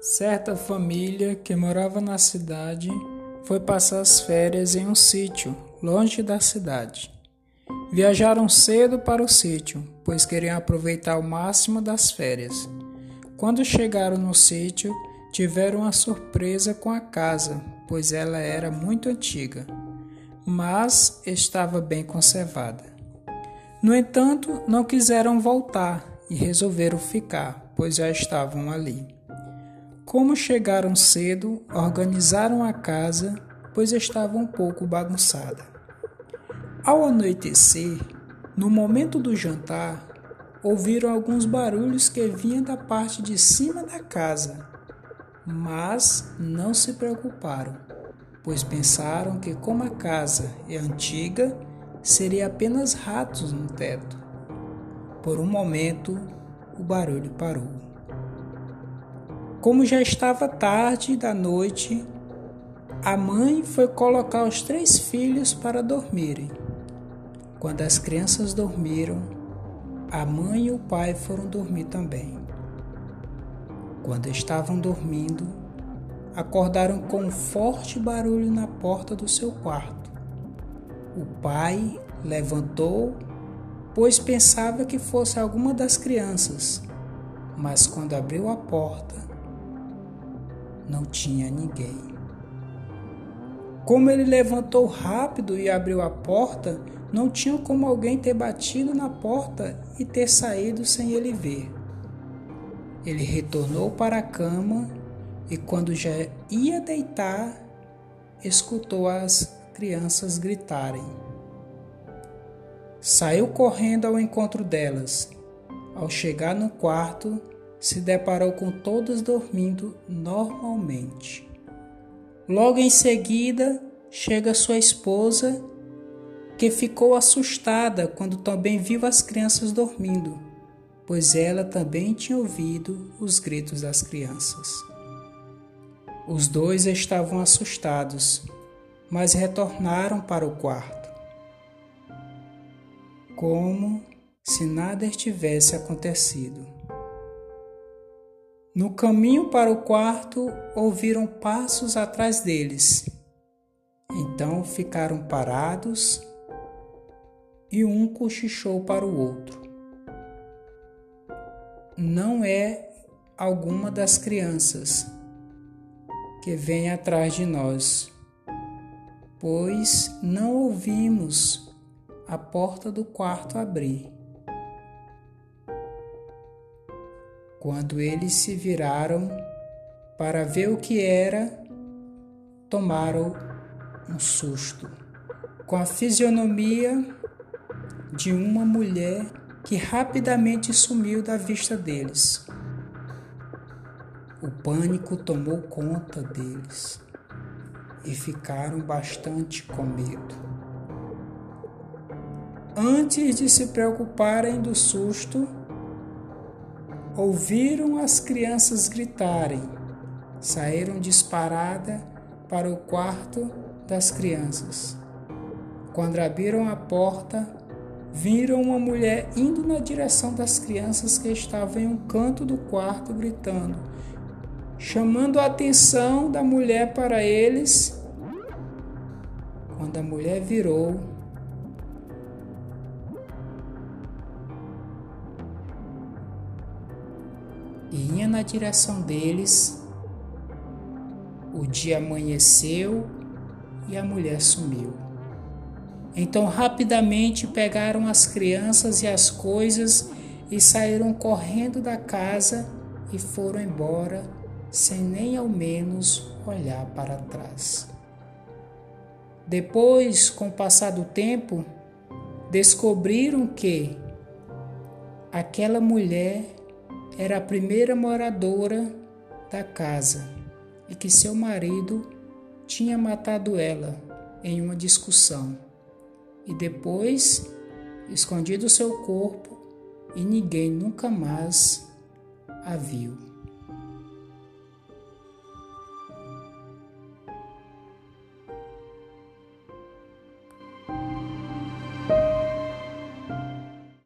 Certa família que morava na cidade foi passar as férias em um sítio longe da cidade. Viajaram cedo para o sítio, pois queriam aproveitar o máximo das férias. Quando chegaram no sítio, tiveram uma surpresa com a casa, pois ela era muito antiga, mas estava bem conservada. No entanto, não quiseram voltar e resolveram ficar, pois já estavam ali. Como chegaram cedo, organizaram a casa, pois estava um pouco bagunçada. Ao anoitecer, no momento do jantar, ouviram alguns barulhos que vinham da parte de cima da casa, mas não se preocuparam, pois pensaram que, como a casa é antiga, seria apenas ratos no teto. Por um momento, o barulho parou. Como já estava tarde da noite, a mãe foi colocar os três filhos para dormirem. Quando as crianças dormiram, a mãe e o pai foram dormir também. Quando estavam dormindo, acordaram com um forte barulho na porta do seu quarto. O pai levantou, pois pensava que fosse alguma das crianças, mas quando abriu a porta, não tinha ninguém. Como ele levantou rápido e abriu a porta, não tinha como alguém ter batido na porta e ter saído sem ele ver. Ele retornou para a cama e, quando já ia deitar, escutou as crianças gritarem. Saiu correndo ao encontro delas. Ao chegar no quarto, se deparou com todas dormindo normalmente. Logo em seguida, chega sua esposa, que ficou assustada quando também viu as crianças dormindo, pois ela também tinha ouvido os gritos das crianças. Os dois estavam assustados, mas retornaram para o quarto, como se nada tivesse acontecido. No caminho para o quarto, ouviram passos atrás deles. Então ficaram parados e um cochichou para o outro. Não é alguma das crianças que vem atrás de nós, pois não ouvimos a porta do quarto abrir. Quando eles se viraram para ver o que era, tomaram um susto, com a fisionomia de uma mulher que rapidamente sumiu da vista deles. O pânico tomou conta deles e ficaram bastante com medo. Antes de se preocuparem do susto, ouviram as crianças gritarem, saíram disparada para o quarto das crianças. Quando abriram a porta, viram uma mulher indo na direção das crianças que estavam em um canto do quarto gritando, chamando a atenção da mulher para eles. Quando a mulher virou, e ia na direção deles. O dia amanheceu e a mulher sumiu. Então rapidamente pegaram as crianças e as coisas e saíram correndo da casa e foram embora sem nem ao menos olhar para trás. Depois, com o passar do tempo, descobriram que aquela mulher era a primeira moradora da casa e que seu marido tinha matado ela em uma discussão e depois escondido seu corpo e ninguém nunca mais a viu.